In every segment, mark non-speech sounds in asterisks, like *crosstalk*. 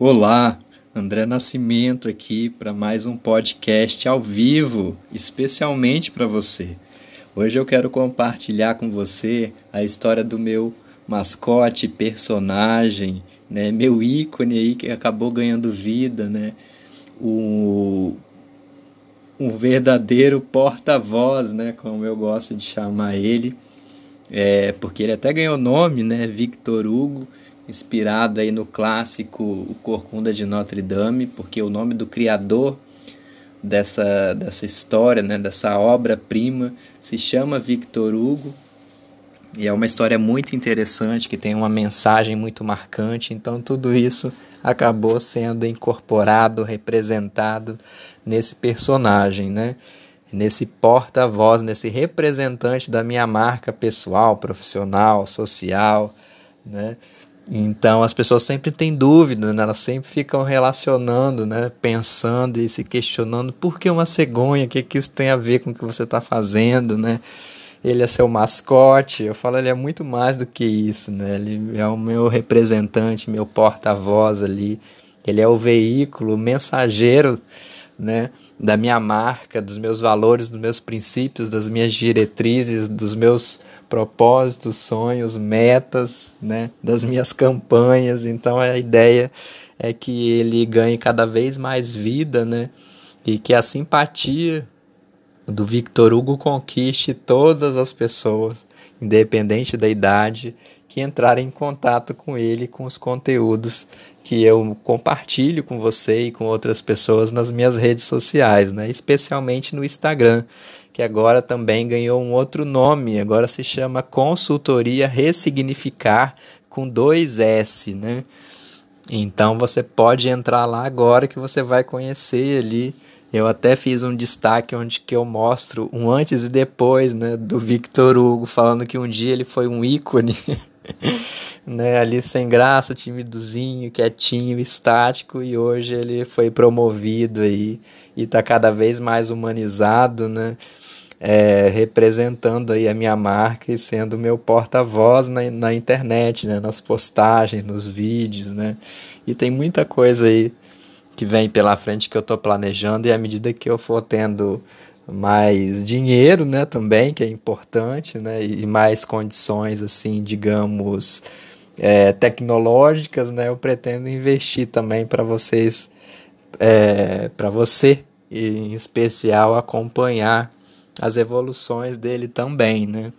Olá, André Nascimento aqui para mais um podcast ao vivo, especialmente para você. Hoje eu quero compartilhar com você a história do meu mascote, personagem, né, meu ícone aí que acabou ganhando vida, né, o um verdadeiro porta-voz, né, como eu gosto de chamar ele, é, porque ele até ganhou nome, né, Victor Hugo inspirado aí no clássico O Corcunda de Notre Dame, porque o nome do criador dessa, dessa história, né, dessa obra-prima, se chama Victor Hugo. E é uma história muito interessante, que tem uma mensagem muito marcante. Então, tudo isso acabou sendo incorporado, representado nesse personagem, né? nesse porta-voz, nesse representante da minha marca pessoal, profissional, social, né? Então as pessoas sempre têm dúvidas, né? elas sempre ficam relacionando, né? pensando e se questionando por que uma cegonha, o que, que isso tem a ver com o que você está fazendo, né? Ele é seu mascote, eu falo, ele é muito mais do que isso, né? Ele é o meu representante, meu porta-voz ali, ele é o veículo, o mensageiro, né? Da minha marca, dos meus valores, dos meus princípios, das minhas diretrizes, dos meus propósitos, sonhos, metas, né, das minhas campanhas. Então a ideia é que ele ganhe cada vez mais vida, né, e que a simpatia do Victor Hugo conquiste todas as pessoas, independente da idade, que entrarem em contato com ele, com os conteúdos que eu compartilho com você e com outras pessoas nas minhas redes sociais, né? especialmente no Instagram, que agora também ganhou um outro nome, agora se chama Consultoria Ressignificar com dois S, né? Então você pode entrar lá agora que você vai conhecer ali. Eu até fiz um destaque onde que eu mostro um antes e depois, né, do Victor Hugo falando que um dia ele foi um ícone, *laughs* né, ali sem graça, timidozinho, quietinho, estático e hoje ele foi promovido aí e está cada vez mais humanizado, né? É, representando aí a minha marca e sendo meu porta-voz na, na internet, né, nas postagens, nos vídeos, né, e tem muita coisa aí que vem pela frente que eu estou planejando e à medida que eu for tendo mais dinheiro, né, também que é importante, né, e mais condições assim, digamos, é, tecnológicas, né, eu pretendo investir também para vocês, é, para você em especial acompanhar as evoluções dele também, né?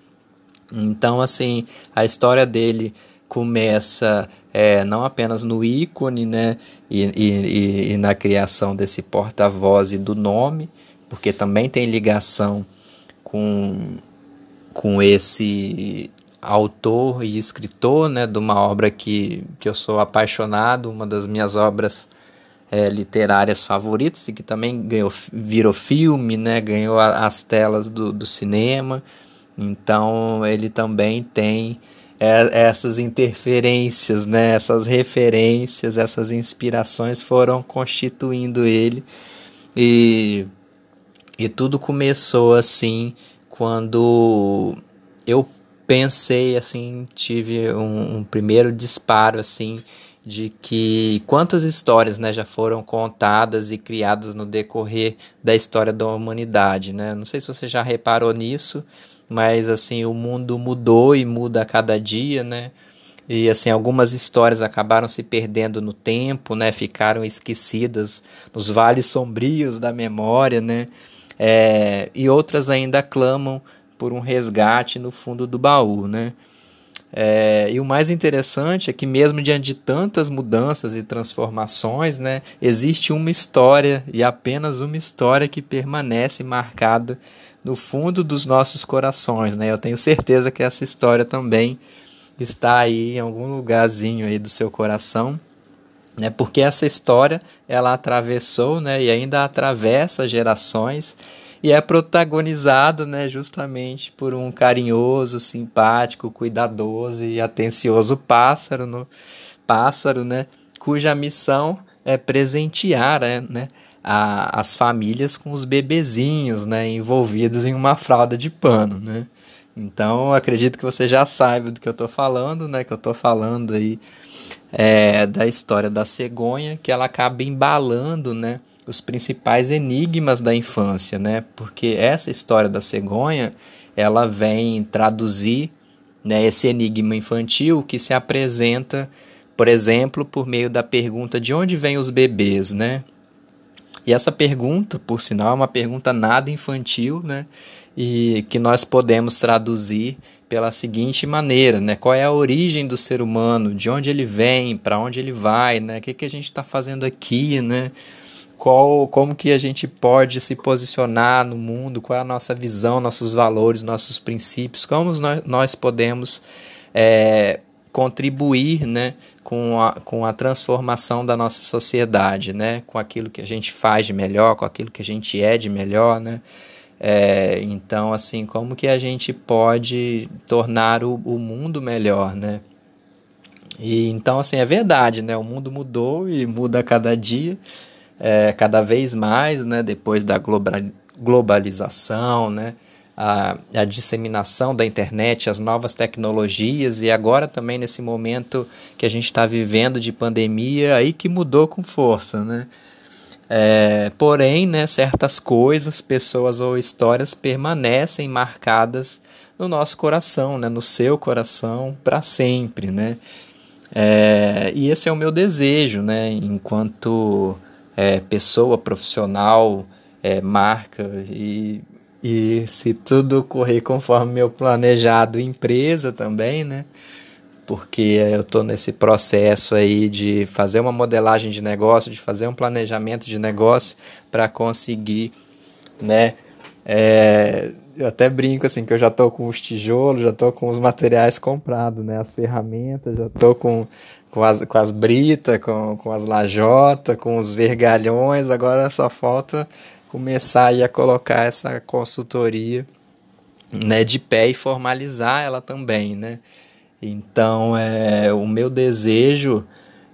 Então, assim, a história dele começa é, não apenas no ícone, né? E, e, e na criação desse porta-voz e do nome, porque também tem ligação com, com esse autor e escritor, né? De uma obra que, que eu sou apaixonado, uma das minhas obras é, literárias favoritas e que também ganhou, virou filme, né? ganhou a, as telas do, do cinema. Então ele também tem é, essas interferências, né? essas referências, essas inspirações foram constituindo ele. E, e tudo começou assim quando eu pensei assim, tive um, um primeiro disparo assim de que quantas histórias né, já foram contadas e criadas no decorrer da história da humanidade. Né? Não sei se você já reparou nisso, mas assim o mundo mudou e muda a cada dia, né? E assim algumas histórias acabaram se perdendo no tempo, né? Ficaram esquecidas nos vales sombrios da memória, né? É, e outras ainda clamam por um resgate no fundo do baú, né? É, e o mais interessante é que, mesmo diante de tantas mudanças e transformações, né, existe uma história e apenas uma história que permanece marcada no fundo dos nossos corações. Né? Eu tenho certeza que essa história também está aí em algum lugarzinho aí do seu coração. Né, porque essa história ela atravessou né, e ainda atravessa gerações e é protagonizado, né, justamente por um carinhoso, simpático, cuidadoso e atencioso pássaro, no, pássaro, né, cuja missão é presentear, né, né a, as famílias com os bebezinhos, né, envolvidos em uma fralda de pano, né. Então, acredito que você já saiba do que eu estou falando, né, que eu estou falando aí é, da história da cegonha, que ela acaba embalando, né, os principais enigmas da infância, né? Porque essa história da cegonha, ela vem traduzir, né, esse enigma infantil que se apresenta, por exemplo, por meio da pergunta de onde vêm os bebês, né? E essa pergunta, por sinal, é uma pergunta nada infantil, né? E que nós podemos traduzir pela seguinte maneira, né? Qual é a origem do ser humano? De onde ele vem? Para onde ele vai? Né? O que, que a gente está fazendo aqui, né? Qual, como que a gente pode se posicionar no mundo? Qual é a nossa visão, nossos valores, nossos princípios? Como nós, nós podemos é, contribuir, né? Com a, com a transformação da nossa sociedade, né? Com aquilo que a gente faz de melhor, com aquilo que a gente é de melhor, né? É, então, assim, como que a gente pode tornar o, o mundo melhor, né? E então, assim, é verdade, né? O mundo mudou e muda a cada dia, é, cada vez mais, né? Depois da globalização, né? A, a disseminação da internet, as novas tecnologias e agora também nesse momento que a gente está vivendo de pandemia, aí que mudou com força, né? É, porém, né, certas coisas, pessoas ou histórias permanecem marcadas no nosso coração, né, no seu coração para sempre, né? É, e esse é o meu desejo, né, enquanto é, pessoa profissional, é, marca e, e se tudo correr conforme meu planejado, empresa também, né? porque eu estou nesse processo aí de fazer uma modelagem de negócio, de fazer um planejamento de negócio para conseguir, né? É, eu até brinco assim que eu já estou com os tijolos, já estou com os materiais comprados, né? As ferramentas, já estou com, com as, com as britas, com, com as lajotas, com os vergalhões, agora só falta começar aí a colocar essa consultoria né, de pé e formalizar ela também, né? Então, é, o meu desejo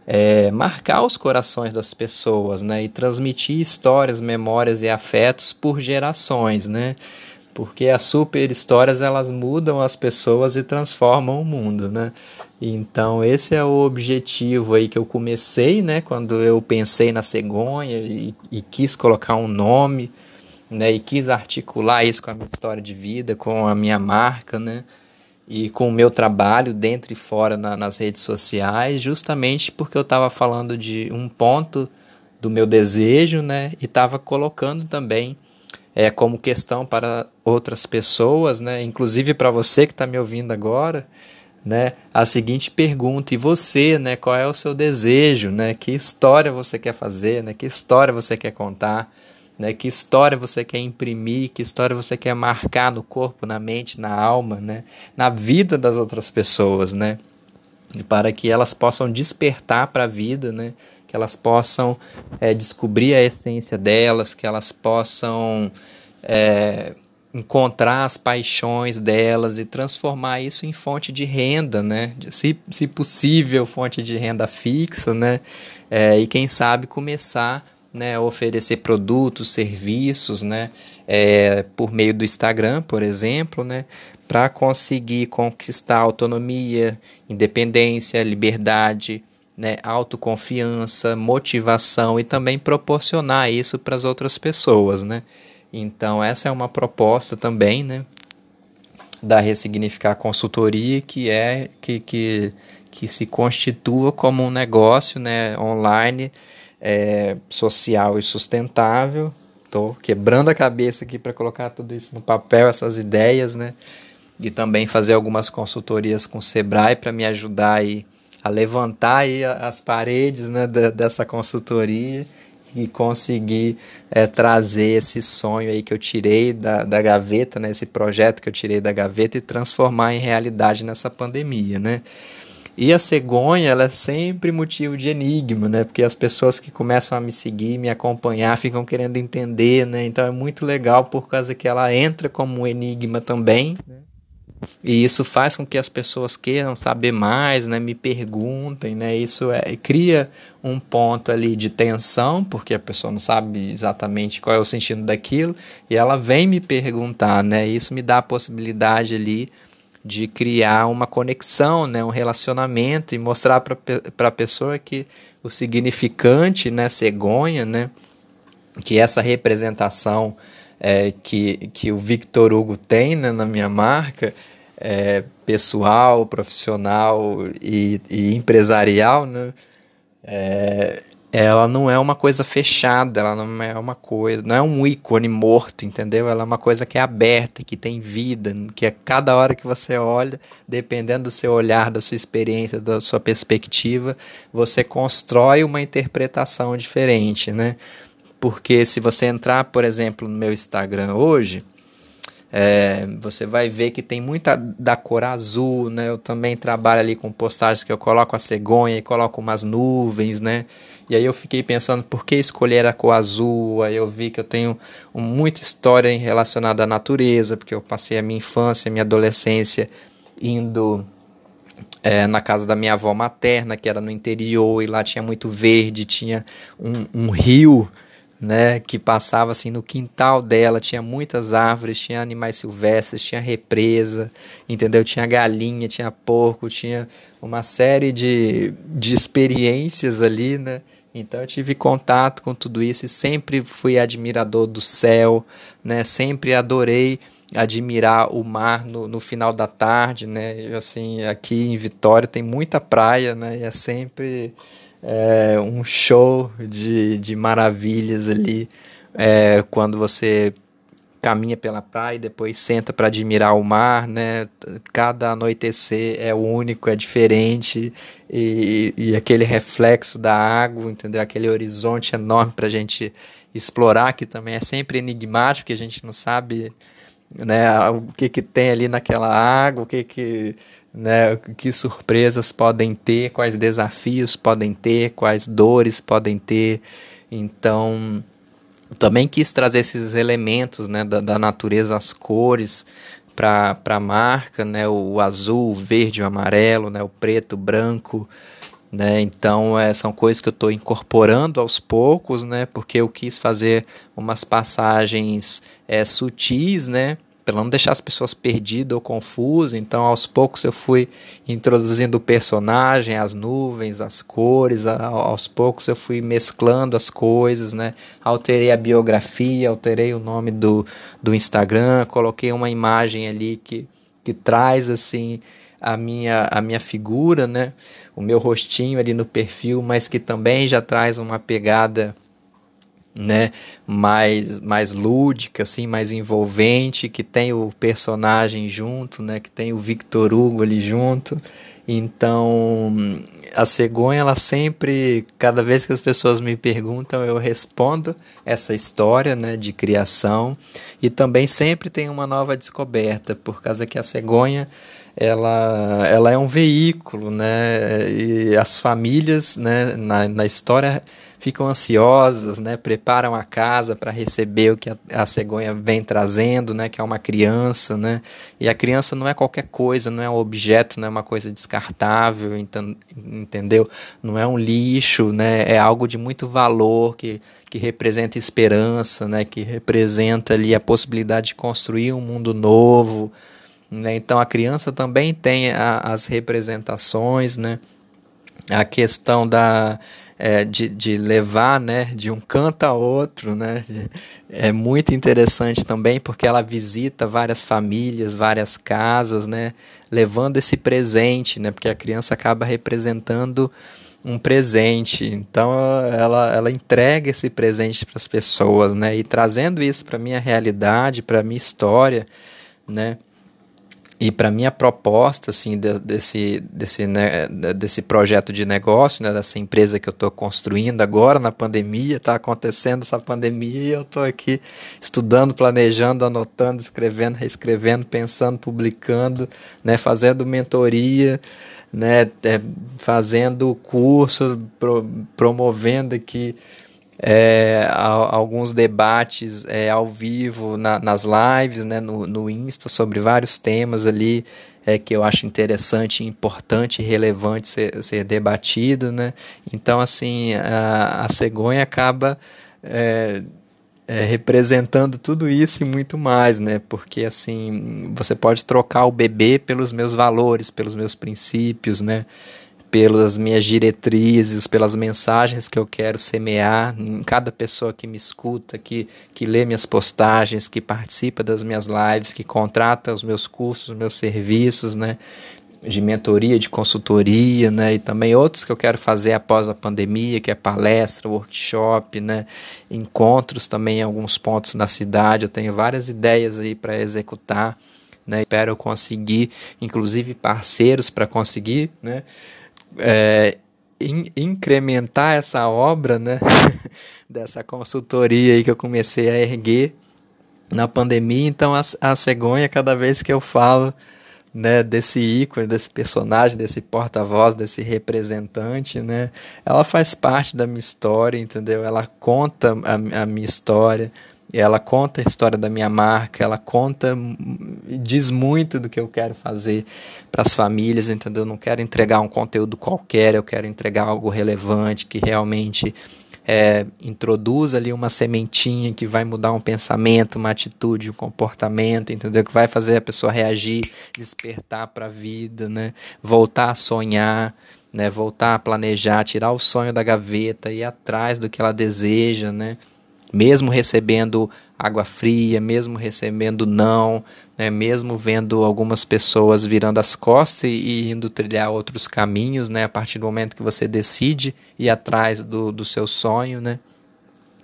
é marcar os corações das pessoas, né? E transmitir histórias, memórias e afetos por gerações, né? Porque as super histórias elas mudam as pessoas e transformam o mundo, né? Então esse é o objetivo aí que eu comecei, né? Quando eu pensei na cegonha e, e quis colocar um nome, né? E quis articular isso com a minha história de vida, com a minha marca, né? E com o meu trabalho dentro e fora na, nas redes sociais, justamente porque eu estava falando de um ponto do meu desejo, né? E estava colocando também é, como questão para outras pessoas, né? Inclusive para você que está me ouvindo agora, né? A seguinte pergunta: e você, né? Qual é o seu desejo, né? Que história você quer fazer, né? Que história você quer contar? Né? Que história você quer imprimir, que história você quer marcar no corpo, na mente, na alma, né? na vida das outras pessoas, né? para que elas possam despertar para a vida, né? que elas possam é, descobrir a essência delas, que elas possam é, encontrar as paixões delas e transformar isso em fonte de renda, né? se, se possível, fonte de renda fixa, né? É, e quem sabe começar né, oferecer produtos, serviços, né, é, por meio do Instagram, por exemplo, né, para conseguir conquistar autonomia, independência, liberdade, né, autoconfiança, motivação e também proporcionar isso para as outras pessoas, né? Então essa é uma proposta também, né, da ressignificar consultoria que é que, que, que se constitua como um negócio, né, online é, social e sustentável. Estou quebrando a cabeça aqui para colocar tudo isso no papel, essas ideias, né? E também fazer algumas consultorias com o Sebrae para me ajudar aí a levantar aí as paredes né, dessa consultoria e conseguir é, trazer esse sonho aí que eu tirei da, da gaveta, né, esse projeto que eu tirei da gaveta e transformar em realidade nessa pandemia, né? E a cegonha, ela é sempre motivo de enigma, né? Porque as pessoas que começam a me seguir, me acompanhar, ficam querendo entender, né? Então é muito legal por causa que ela entra como um enigma também. Né? E isso faz com que as pessoas queiram saber mais, né? Me perguntem, né? Isso é, cria um ponto ali de tensão, porque a pessoa não sabe exatamente qual é o sentido daquilo, e ela vem me perguntar, né? Isso me dá a possibilidade ali de criar uma conexão, né, um relacionamento e mostrar para a pessoa que o significante, né, cegonha, né, que essa representação é, que, que o Victor Hugo tem né, na minha marca, é, pessoal, profissional e, e empresarial, né, é, ela não é uma coisa fechada, ela não é uma coisa, não é um ícone morto, entendeu? Ela é uma coisa que é aberta, que tem vida, que a é cada hora que você olha, dependendo do seu olhar, da sua experiência, da sua perspectiva, você constrói uma interpretação diferente, né? Porque se você entrar, por exemplo, no meu Instagram hoje, é, você vai ver que tem muita da cor azul, né? Eu também trabalho ali com postagens que eu coloco a cegonha e coloco umas nuvens, né? E aí eu fiquei pensando por que escolher a cor azul. Aí eu vi que eu tenho muita história relacionada à natureza, porque eu passei a minha infância, a minha adolescência indo é, na casa da minha avó materna, que era no interior, e lá tinha muito verde, tinha um, um rio né, que passava assim no quintal dela, tinha muitas árvores, tinha animais silvestres, tinha represa, entendeu? Tinha galinha, tinha porco, tinha uma série de, de experiências ali, né? Então eu tive contato com tudo isso e sempre fui admirador do céu, né? Sempre adorei admirar o mar no, no final da tarde, né? Eu, assim, aqui em Vitória tem muita praia, né? E é sempre é, um show de, de maravilhas ali é, quando você caminha pela praia e depois senta para admirar o mar, né? Cada anoitecer é único, é diferente e, e aquele reflexo da água, entendeu? Aquele horizonte enorme para a gente explorar que também é sempre enigmático, que a gente não sabe, né? O que que tem ali naquela água, o que que né, que surpresas podem ter, quais desafios podem ter, quais dores podem ter. Então, também quis trazer esses elementos né, da, da natureza, as cores para a marca, né, o azul, o verde, o amarelo, né, o preto, o branco. Né? Então, é, são coisas que eu estou incorporando aos poucos, né? porque eu quis fazer umas passagens é, sutis, né? Para não deixar as pessoas perdidas ou confusas. Então, aos poucos eu fui introduzindo o personagem, as nuvens, as cores. Aos poucos eu fui mesclando as coisas, né? Alterei a biografia, alterei o nome do, do Instagram, coloquei uma imagem ali que, que traz assim a minha, a minha figura, né? O meu rostinho ali no perfil, mas que também já traz uma pegada né, mais mais lúdica, assim, mais envolvente, que tem o personagem junto, né, que tem o Victor Hugo ali junto. Então, a cegonha, ela sempre, cada vez que as pessoas me perguntam, eu respondo essa história, né, de criação e também sempre tem uma nova descoberta, por causa que a cegonha ela, ela é um veículo, né, e as famílias, né, na, na história ficam ansiosas, né? Preparam a casa para receber o que a, a, cegonha vem trazendo, né? Que é uma criança, né? E a criança não é qualquer coisa, não é um objeto, não é uma coisa descartável, então, entendeu? Não é um lixo, né? É algo de muito valor que que representa esperança, né? Que representa ali a possibilidade de construir um mundo novo, né? Então a criança também tem a, as representações, né? A questão da é, de, de levar né, de um canto a outro. Né? É muito interessante também porque ela visita várias famílias, várias casas, né, levando esse presente, né, porque a criança acaba representando um presente. Então ela, ela entrega esse presente para as pessoas, né? E trazendo isso para minha realidade, para minha história, né? E para minha proposta assim de, desse desse né, desse projeto de negócio, né, dessa empresa que eu estou construindo agora na pandemia, está acontecendo essa pandemia eu estou aqui estudando, planejando, anotando, escrevendo, reescrevendo, pensando, publicando, né, fazendo mentoria, né, é, fazendo curso, pro, promovendo aqui é, alguns debates é, ao vivo na, nas lives, né, no, no Insta, sobre vários temas ali é, que eu acho interessante, importante e relevante ser, ser debatido. Né? Então, assim, a, a cegonha acaba é, é, representando tudo isso e muito mais, né? Porque assim, você pode trocar o bebê pelos meus valores, pelos meus princípios, né? Pelas minhas diretrizes, pelas mensagens que eu quero semear em cada pessoa que me escuta, que, que lê minhas postagens, que participa das minhas lives, que contrata os meus cursos, os meus serviços, né? de mentoria, de consultoria, né? E também outros que eu quero fazer após a pandemia, que é palestra, workshop, né? Encontros também em alguns pontos na cidade. Eu tenho várias ideias aí para executar, né? Espero conseguir, inclusive parceiros para conseguir, né? É, in, incrementar essa obra, né? *laughs* Dessa consultoria aí que eu comecei a erguer na pandemia. Então a, a cegonha, cada vez que eu falo né, desse ícone, desse personagem, desse porta-voz, desse representante, né? Ela faz parte da minha história, entendeu? Ela conta a, a minha história, ela conta a história da minha marca, ela conta, diz muito do que eu quero fazer para as famílias, entendeu? Eu não quero entregar um conteúdo qualquer, eu quero entregar algo relevante que realmente é, introduz ali uma sementinha que vai mudar um pensamento, uma atitude, um comportamento, entendeu? Que vai fazer a pessoa reagir, despertar para a vida, né? Voltar a sonhar, né? Voltar a planejar, tirar o sonho da gaveta, ir atrás do que ela deseja, né? Mesmo recebendo água fria, mesmo recebendo não, né, mesmo vendo algumas pessoas virando as costas e, indo trilhar outros caminhos, né, a partir do momento que você decide ir atrás do, do seu sonho, né.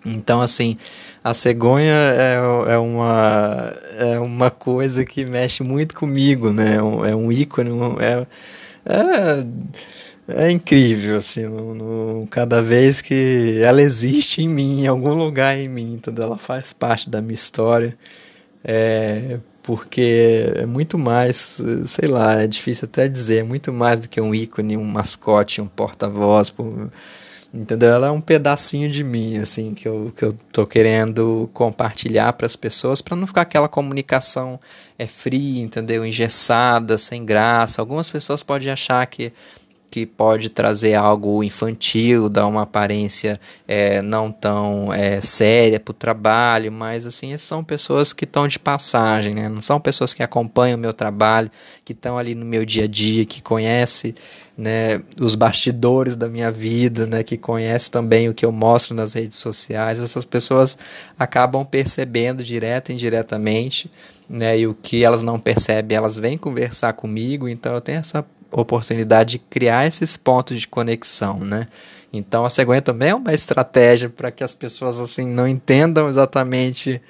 Então, assim, a cegonha é, é, uma, é uma coisa que mexe muito comigo, né, é um, é ícone, é, é é incrível, assim, no, no, cada vez que ela existe em mim, em algum lugar em mim, então ela faz parte da minha história, é, porque é muito mais, sei lá, é difícil até dizer, é muito mais do que um ícone, um mascote, um porta-voz, entendeu? Ela é um pedacinho de mim, assim, que eu, que eu tô querendo compartilhar para as pessoas, para não ficar aquela comunicação é fria, entendeu? Engessada, sem graça. Algumas pessoas podem achar que que pode trazer algo infantil, dar uma aparência é, não tão é, séria para o trabalho, mas assim são pessoas que estão de passagem, né? não são pessoas que acompanham o meu trabalho, que estão ali no meu dia a dia, que conhecem né, os bastidores da minha vida, né, que conhecem também o que eu mostro nas redes sociais. Essas pessoas acabam percebendo direto e indiretamente, né, e o que elas não percebem, elas vêm conversar comigo, então eu tenho essa oportunidade de criar esses pontos de conexão, né? Então a cegonha também é uma estratégia para que as pessoas assim não entendam exatamente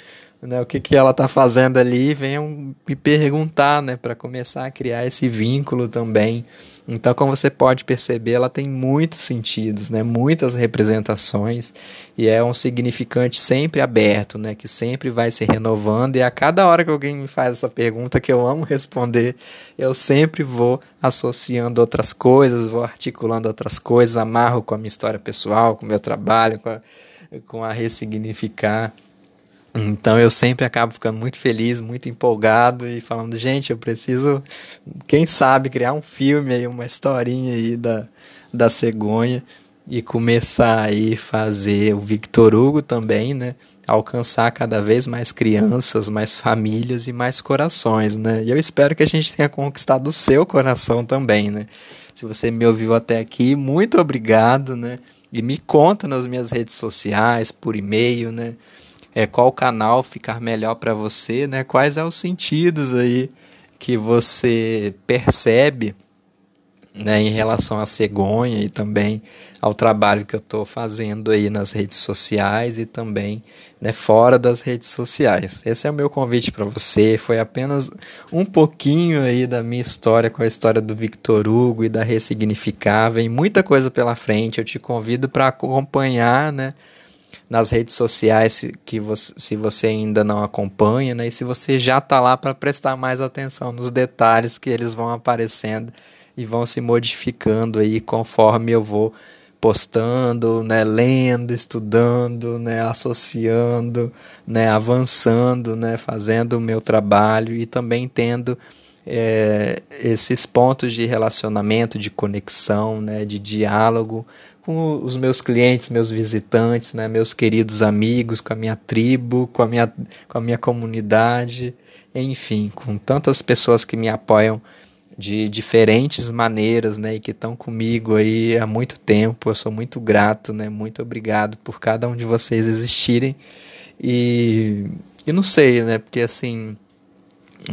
né, o que, que ela está fazendo ali venham me perguntar, né, para começar a criar esse vínculo também. Então, como você pode perceber, ela tem muitos sentidos, né, muitas representações e é um significante sempre aberto, né, que sempre vai se renovando e a cada hora que alguém me faz essa pergunta que eu amo responder, eu sempre vou associando outras coisas, vou articulando outras coisas, amarro com a minha história pessoal, com o meu trabalho, com a, com a ressignificar então eu sempre acabo ficando muito feliz, muito empolgado e falando, gente, eu preciso, quem sabe, criar um filme aí, uma historinha aí da, da cegonha e começar aí fazer o Victor Hugo também, né? Alcançar cada vez mais crianças, mais famílias e mais corações, né? E eu espero que a gente tenha conquistado o seu coração também, né? Se você me ouviu até aqui, muito obrigado, né? E me conta nas minhas redes sociais, por e-mail, né? É, qual canal ficar melhor para você, né? Quais são os sentidos aí que você percebe né, em relação à cegonha e também ao trabalho que eu estou fazendo aí nas redes sociais e também né, fora das redes sociais. Esse é o meu convite para você. Foi apenas um pouquinho aí da minha história com a história do Victor Hugo e da Ressignificar. Vem muita coisa pela frente. Eu te convido para acompanhar, né? Nas redes sociais que você, se você ainda não acompanha, né? E se você já está lá para prestar mais atenção nos detalhes que eles vão aparecendo e vão se modificando aí conforme eu vou postando, né, lendo, estudando, né, associando, né, avançando, né, fazendo o meu trabalho e também tendo é, esses pontos de relacionamento, de conexão, né, de diálogo com os meus clientes, meus visitantes, né, meus queridos amigos, com a minha tribo, com a minha, com a minha comunidade, enfim, com tantas pessoas que me apoiam de diferentes maneiras, né, e que estão comigo aí há muito tempo. Eu sou muito grato, né, muito obrigado por cada um de vocês existirem. E, e não sei, né, porque assim,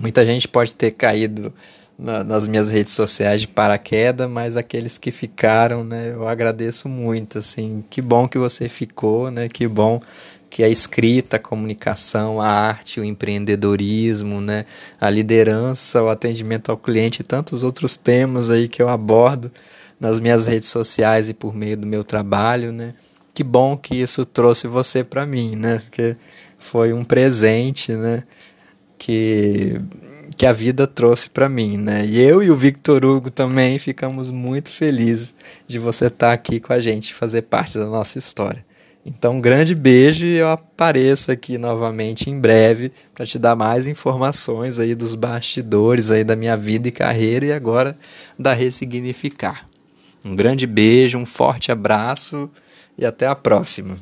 muita gente pode ter caído na, nas minhas redes sociais de paraquedas, mas aqueles que ficaram, né, eu agradeço muito, assim, que bom que você ficou, né, que bom que a escrita, a comunicação, a arte, o empreendedorismo, né, a liderança, o atendimento ao cliente e tantos outros temas aí que eu abordo nas minhas redes sociais e por meio do meu trabalho, né? Que bom que isso trouxe você para mim, né? Porque foi um presente, né? Que que a vida trouxe para mim, né? E eu e o Victor Hugo também ficamos muito felizes de você estar tá aqui com a gente, fazer parte da nossa história. Então, um grande beijo e eu apareço aqui novamente em breve para te dar mais informações aí dos bastidores aí da minha vida e carreira e agora da Ressignificar. Um grande beijo, um forte abraço e até a próxima.